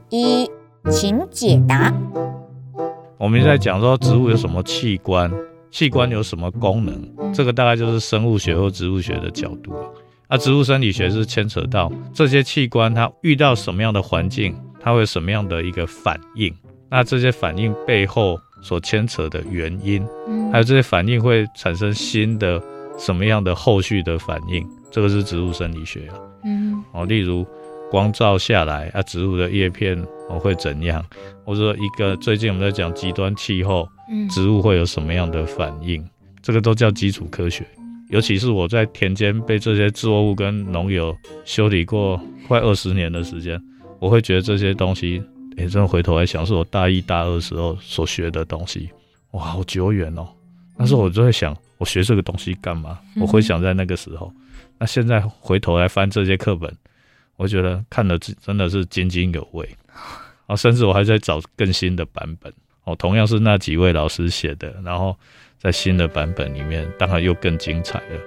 一，请解答。我们在讲说植物有什么器官，器官有什么功能，这个大概就是生物学或植物学的角度了。那植物生理学是牵扯到这些器官，它遇到什么样的环境，它会有什么样的一个反应。那这些反应背后所牵扯的原因，还有这些反应会产生新的什么样的后续的反应。这个是植物生理学啊，嗯，哦，例如光照下来啊，植物的叶片哦会怎样？或者说一个最近我们在讲极端气候，嗯，植物会有什么样的反应？这个都叫基础科学。尤其是我在田间被这些作物跟农友修理过快二十年的时间，我会觉得这些东西，哎，真的回头来想，是我大一大二时候所学的东西，哇，好久远哦。那时候我就在想，我学这个东西干嘛？我会想在那个时候。那现在回头来翻这些课本，我觉得看了真的是津津有味啊！甚至我还在找更新的版本哦，同样是那几位老师写的，然后在新的版本里面，当然又更精彩了。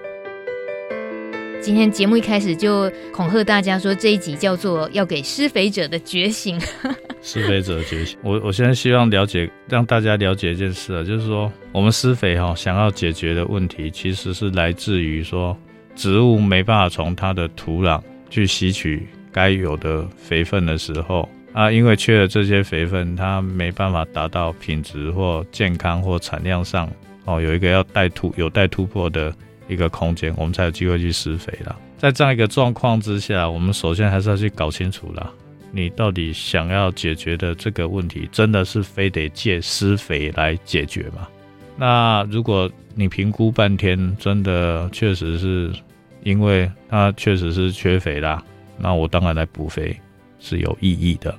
今天节目一开始就恐吓大家说，这一集叫做要给施肥者的觉醒。<laughs> <laughs> 施肥者的觉醒，我我现在希望了解，让大家了解一件事啊，就是说我们施肥哈，想要解决的问题，其实是来自于说。植物没办法从它的土壤去吸取该有的肥分的时候啊，因为缺了这些肥分，它没办法达到品质或健康或产量上哦，有一个要待突有待突破的一个空间，我们才有机会去施肥了。在这样一个状况之下，我们首先还是要去搞清楚了，你到底想要解决的这个问题，真的是非得借施肥来解决吗？那如果你评估半天，真的确实是。因为它确实是缺肥啦，那我当然来补肥是有意义的。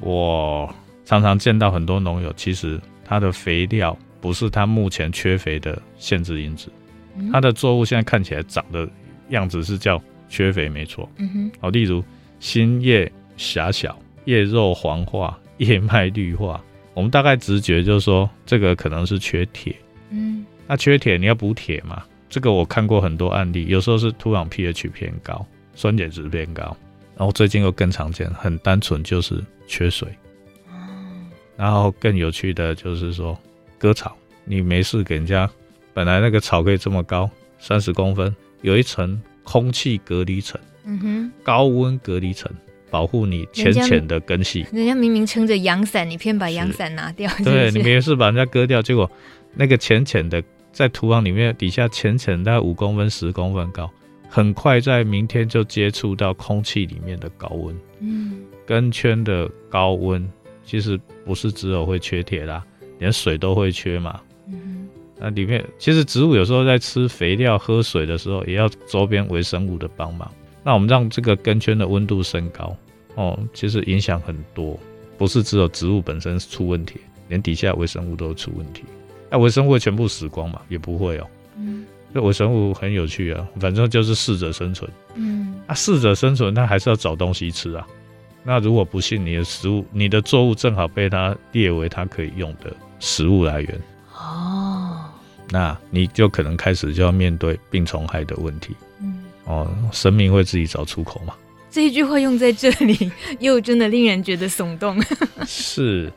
我常常见到很多农友，其实他的肥料不是他目前缺肥的限制因子，他的作物现在看起来长的样子是叫缺肥没错。嗯哼，好，例如新叶狭小、叶肉黄化、叶脉绿化，我们大概直觉就是说这个可能是缺铁。嗯，那缺铁你要补铁嘛？这个我看过很多案例，有时候是土壤 pH 偏高，酸碱值偏高，然后最近又更常见，很单纯就是缺水。然后更有趣的就是说割草，你没事给人家本来那个草可以这么高，三十公分，有一层空气隔离层，嗯哼，高温隔离层，保护你浅浅的根系。人家明明撑着阳伞，你偏把阳伞拿掉。是是对，你没事把人家割掉，结果那个浅浅的在土壤里面底下浅浅大概五公分、十公分高，很快在明天就接触到空气里面的高温。嗯，根圈的高温其实不是只有会缺铁啦，连水都会缺嘛。嗯，那里面其实植物有时候在吃肥料、喝水的时候，也要周边微生物的帮忙。那我们让这个根圈的温度升高，哦，其实影响很多，不是只有植物本身出问题，连底下微生物都出问题。那微生物会全部死光嘛？也不会哦。嗯，这微生物很有趣啊，反正就是适者生存。嗯，啊，适者生存，它还是要找东西吃啊。那如果不幸你的食物、你的作物正好被它列为它可以用的食物来源，哦，那你就可能开始就要面对病虫害的问题。哦，生命会自己找出口嘛？这一句话用在这里，又真的令人觉得耸动。<laughs> 是，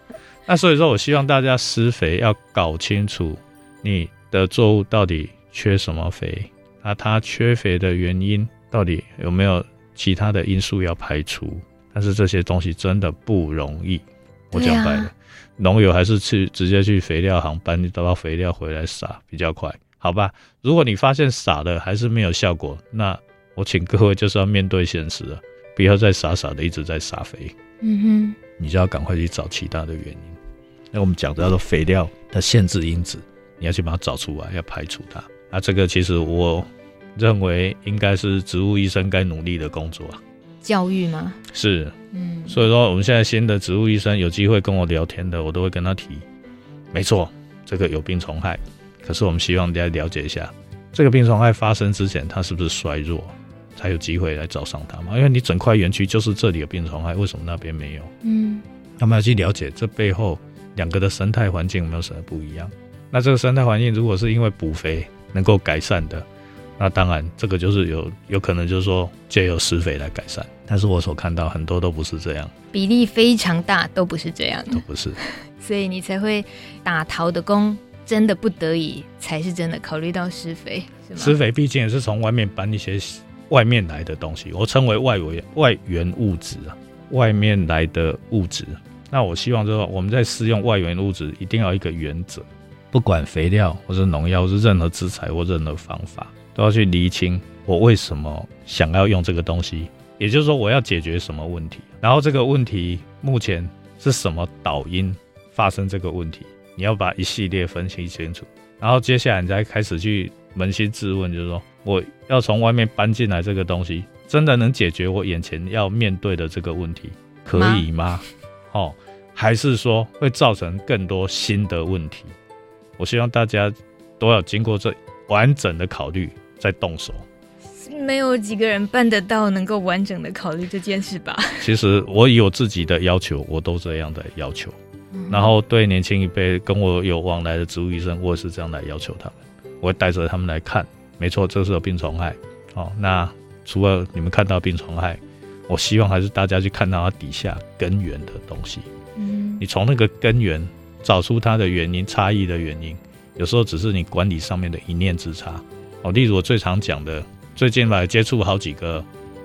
那所以说我希望大家施肥要搞清楚你的作物到底缺什么肥，那它缺肥的原因到底有没有其他的因素要排除？但是这些东西真的不容易。我讲白了，农友还是去直接去肥料行搬一包肥料回来撒比较快。好吧，如果你发现撒的还是没有效果，那我请各位就是要面对现实了，不要再傻傻的一直在撒肥。嗯哼，你就要赶快去找其他的原因。那我们讲的叫做肥料的限制因子，你要去把它找出来，要排除它。那这个其实我认为应该是植物医生该努力的工作啊。教育吗？是，嗯。所以说我们现在新的植物医生有机会跟我聊天的，我都会跟他提，没错，这个有病虫害。可是我们希望大家了解一下，这个病虫害发生之前，它是不是衰弱，才有机会来找上他嘛？因为你整块园区就是这里有病虫害，为什么那边没有？嗯，那么要去了解这背后两个的生态环境有没有什么不一样？那这个生态环境如果是因为补肥能够改善的，那当然这个就是有有可能就是说借由施肥来改善。但是我所看到很多都不是这样，比例非常大，都不是这样，都不是，<laughs> 所以你才会打陶的工。真的不得已才是真的考虑到施肥，是吗？施肥毕竟也是从外面搬一些外面来的东西，我称为外围外源物质啊，外面来的物质。那我希望就是说我们在施用外源物质，一定要一个原则，不管肥料或者农药，是任何资材或任何方法，都要去厘清我为什么想要用这个东西，也就是说我要解决什么问题，然后这个问题目前是什么导因发生这个问题。你要把一系列分析清楚，然后接下来你再开始去扪心自问，就是说，我要从外面搬进来这个东西，真的能解决我眼前要面对的这个问题，可以吗？哦，还是说会造成更多新的问题？我希望大家都要经过这完整的考虑再动手。没有几个人办得到能够完整的考虑这件事吧？其实我有自己的要求，我都这样的要求。然后对年轻一辈跟我有往来的植物医生，我也是这样来要求他们。我会带着他们来看，没错，这是有病虫害。哦，那除了你们看到病虫害，我希望还是大家去看到它底下根源的东西。嗯，你从那个根源找出它的原因，差异的原因，有时候只是你管理上面的一念之差。哦，例如我最常讲的，最近来接触好几个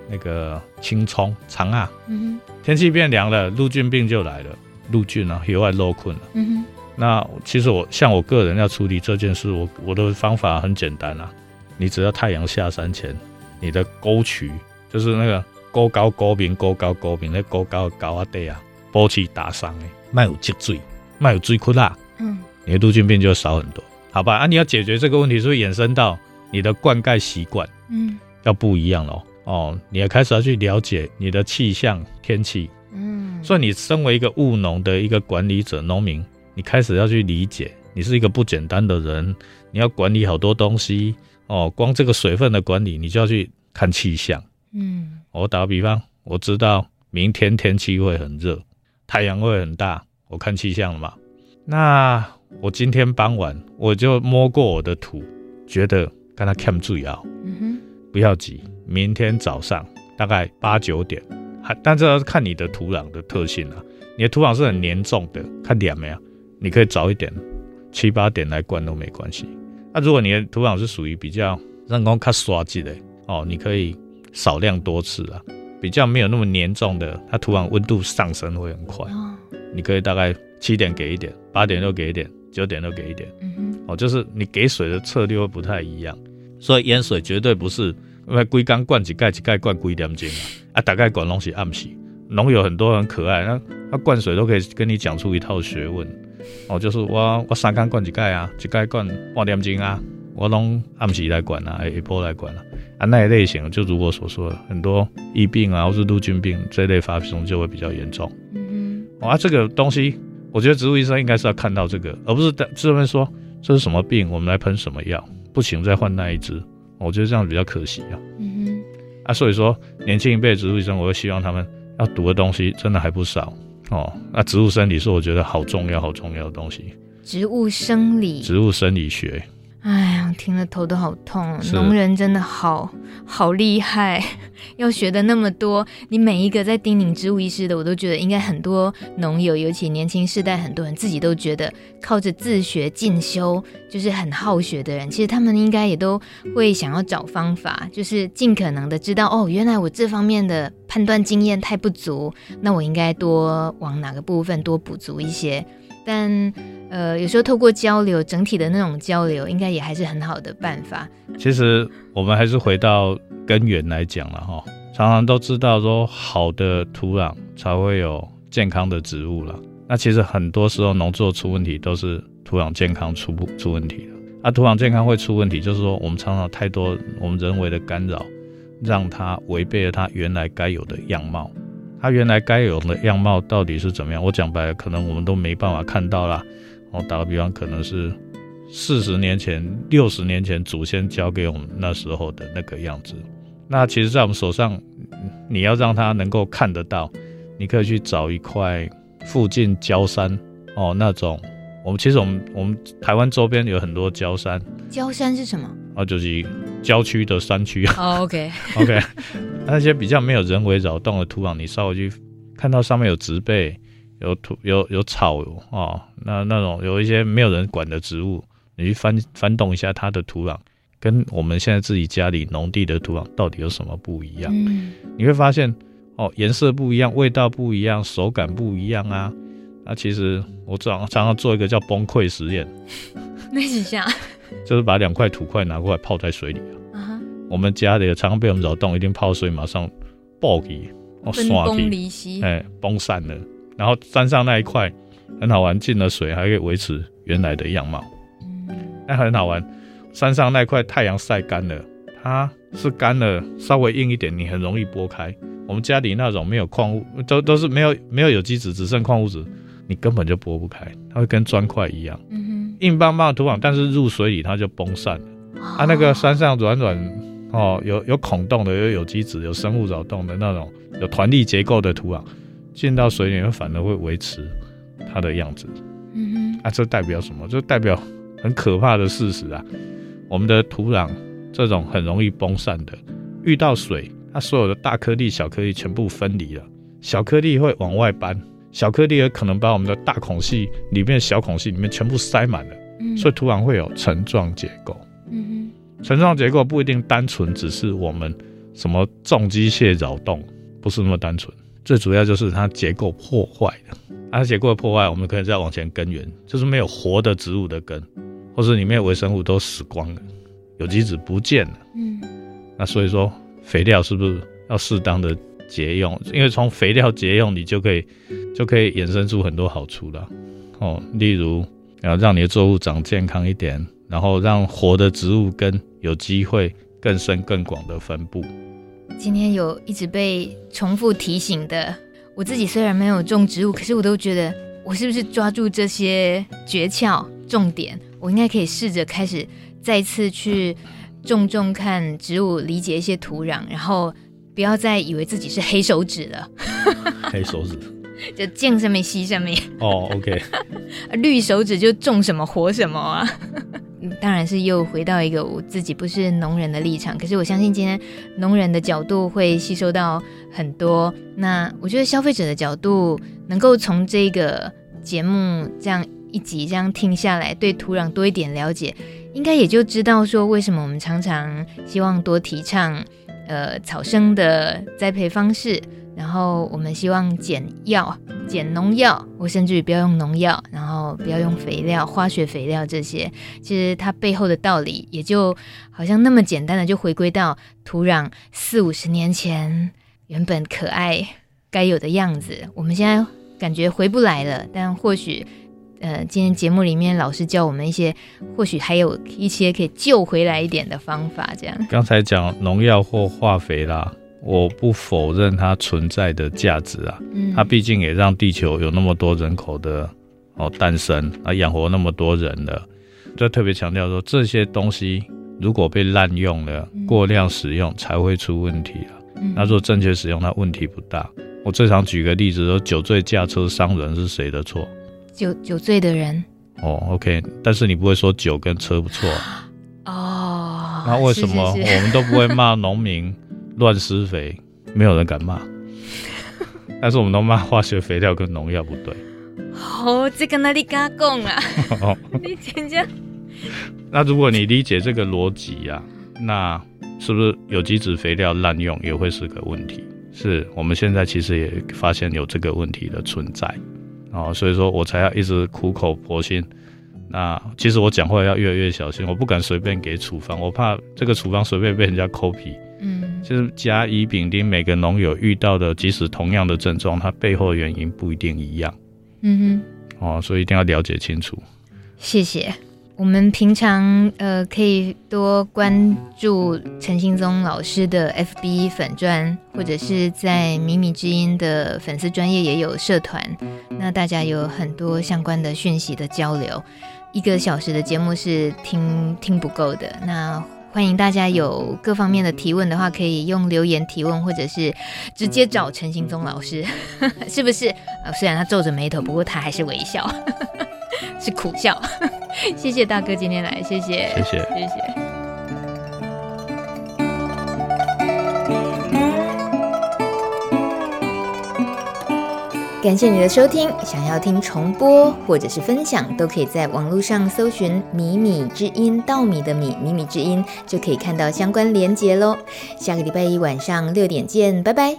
那个青葱长啊，嗯，天气变凉了，陆菌病就来了。陆菌啊，野外漏困了。嗯哼，那其实我像我个人要处理这件事，我我的方法很简单啊，你只要太阳下山前，你的沟渠就是那个沟高沟平沟高沟平那沟高高啊对啊，波起打上哎，没有积水，没有水库啦。嗯，你的杜菌病就少很多，好吧？啊，你要解决这个问题，是不是衍生到你的灌溉习惯？嗯，要不一样喽。哦，你要开始要去了解你的气象天气。嗯，所以你身为一个务农的一个管理者、农民，你开始要去理解，你是一个不简单的人，你要管理好多东西哦。光这个水分的管理，你就要去看气象。嗯，我打个比方，我知道明天天气会很热，太阳会很大，我看气象了嘛。那我今天傍晚我就摸过我的土，觉得跟他看注意啊。嗯哼，不要急，明天早上大概八九点。还但这要看你的土壤的特性啊，你的土壤是很黏重的，看点没有？你可以早一点，七八点来灌都没关系。那、啊、如果你的土壤是属于比较人工卡刷剂的哦，你可以少量多次啊，比较没有那么严重的，它土壤温度上升会很快。哦、你可以大概七点给一点，八点又给一点，九点又给一点。嗯哼，哦，就是你给水的策略会不太一样，所以淹水绝对不是因为龟缸灌几盖几盖灌几点钟啊，啊，大概管东西暗时。农友很多很可爱，那他灌水都可以跟你讲出一套学问。哦，就是我我三缸灌一盖啊，一盖灌半点钟啊，我拢暗时来管啊，一波来管啊。啊，那一类型就如我所说的，很多疫病啊，或是陆军病这一类发生就会比较严重。嗯哼，啊，这个东西，我觉得植物医生应该是要看到这个，而不是在这边说这是什么病，我们来喷什么药，不行再换那一支。我觉得这样比较可惜啊。嗯哼，啊，所以说年轻一辈的植物医生，我会希望他们要读的东西真的还不少。哦，那植物生理是我觉得好重要、好重要的东西。植物生理，植物生理学。哎呀，听了头都好痛。农人真的好好厉害，<laughs> 要学的那么多。你每一个在叮咛植物医师的，我都觉得应该很多农友，尤其年轻世代，很多人自己都觉得靠着自学进修就是很好学的人。其实他们应该也都会想要找方法，就是尽可能的知道哦，原来我这方面的判断经验太不足，那我应该多往哪个部分多补足一些。但呃，有时候透过交流，整体的那种交流，应该也还是很好的办法。其实我们还是回到根源来讲了哈，常常都知道说，好的土壤才会有健康的植物了。那其实很多时候农作出问题，都是土壤健康出不出问题了。啊，土壤健康会出问题，就是说我们常常太多我们人为的干扰，让它违背了它原来该有的样貌。它原来该有的样貌到底是怎么样？我讲白了，可能我们都没办法看到啦。我打个比方，可能是四十年前、六十年前祖先教给我们那时候的那个样子。那其实，在我们手上，你要让它能够看得到，你可以去找一块附近礁山哦，那种。我们其实我们我们台湾周边有很多礁山。礁山是什么？啊，就是郊区的山区。哦，OK <laughs> OK。那些比较没有人为扰动的土壤，你稍微去看到上面有植被、有土、有有草哦，那那种有一些没有人管的植物，你去翻翻动一下它的土壤，跟我们现在自己家里农地的土壤到底有什么不一样？嗯，你会发现哦，颜色不一样，味道不一样，手感不一样啊。那其实我常常常做一个叫崩溃实验，<laughs> 那是啥？就是把两块土块拿过来泡在水里啊我们家里常常被我们扰动，一定泡水马上爆起，哦，分崩离析，哎，崩散了。然后山上那一块很好玩，进了水还可以维持原来的样貌。嗯，那很好玩。山上那块太阳晒干了，它是干了，稍微硬一点，你很容易剥开。我们家里那种没有矿物，都都是没有没有有机质，只剩矿物质，你根本就剥不开，它会跟砖块一样，硬邦邦的土壤，但是入水里它就崩散了。它、啊，那个山上软软。哦，有有孔洞的，有有机质，有生物扰动的那种，有团粒结构的土壤，进到水里面反而会维持它的样子。嗯哼，啊，这代表什么？这代表很可怕的事实啊！我们的土壤这种很容易崩散的，遇到水，它所有的大颗粒、小颗粒全部分离了，小颗粒会往外搬，小颗粒也可能把我们的大孔隙里面小孔隙里面全部塞满了，嗯，所以土壤会有层状结构。嗯哼。层状结构不一定单纯只是我们什么重机械扰动，不是那么单纯。最主要就是它结构破坏了，它结构破坏，我们可以再往前根源，就是没有活的植物的根，或是里面微生物都死光了，有机质不见了。嗯，那所以说肥料是不是要适当的节用？因为从肥料节用，你就可以就可以衍生出很多好处了。哦，例如要让你的作物长健康一点。然后让活的植物根有机会更深更广的分布。今天有一直被重复提醒的，我自己虽然没有种植物，可是我都觉得我是不是抓住这些诀窍重点，我应该可以试着开始再次去种种看植物，理解一些土壤，然后不要再以为自己是黑手指了。<laughs> 黑手指就见什么吸什么。哦，OK。<laughs> 绿手指就种什么活什么啊。<laughs> 当然是又回到一个我自己不是农人的立场，可是我相信今天农人的角度会吸收到很多。那我觉得消费者的角度能够从这个节目这样一集这样听下来，对土壤多一点了解，应该也就知道说，为什么我们常常希望多提倡呃草生的栽培方式，然后我们希望减药、减农药，或甚至于不要用农药，然后不要用肥料、化学肥料这些。其实它背后的道理，也就好像那么简单的，就回归到土壤四五十年前原本可爱该有的样子。我们现在感觉回不来了，但或许。呃，今天节目里面老师教我们一些，或许还有一些可以救回来一点的方法。这样，刚才讲农药或化肥啦，我不否认它存在的价值啊。嗯，它毕竟也让地球有那么多人口的哦诞生啊，养活那么多人了。就特别强调说，这些东西如果被滥用了，过量使用才会出问题啊。嗯，那如果正确使用，它问题不大。我最常举个例子说，酒醉驾车伤人是谁的错？酒酒醉的人哦，OK，但是你不会说酒跟车不错哦。那为什么我们都不会骂农民乱施肥？没有人敢骂，<laughs> 但是我们都骂化学肥料跟农药不对。哦，这个哪里敢讲啊？<laughs> 你讲讲。那如果你理解这个逻辑呀，那是不是有机质肥料滥用也会是个问题？是我们现在其实也发现有这个问题的存在。哦，所以说我才要一直苦口婆心。那其实我讲话要越来越小心，我不敢随便给处方，我怕这个处方随便被人家 copy。嗯，就是甲乙丙丁每个农友遇到的，即使同样的症状，它背后的原因不一定一样。嗯哼，哦，所以一定要了解清楚。谢谢。我们平常呃可以多关注陈兴宗老师的 FB 粉专，或者是在迷你之音的粉丝专业也有社团，那大家有很多相关的讯息的交流。一个小时的节目是听听不够的，那欢迎大家有各方面的提问的话，可以用留言提问，或者是直接找陈兴宗老师，<laughs> 是不是？呃，虽然他皱着眉头，不过他还是微笑。<laughs> 是苦笑，<laughs> 谢谢大哥今天来，谢谢，谢谢，谢谢。感谢你的收听，想要听重播或者是分享，都可以在网络上搜寻“米米之音”，稻米的米，米米之音，就可以看到相关连结喽。下个礼拜一晚上六点见，拜拜。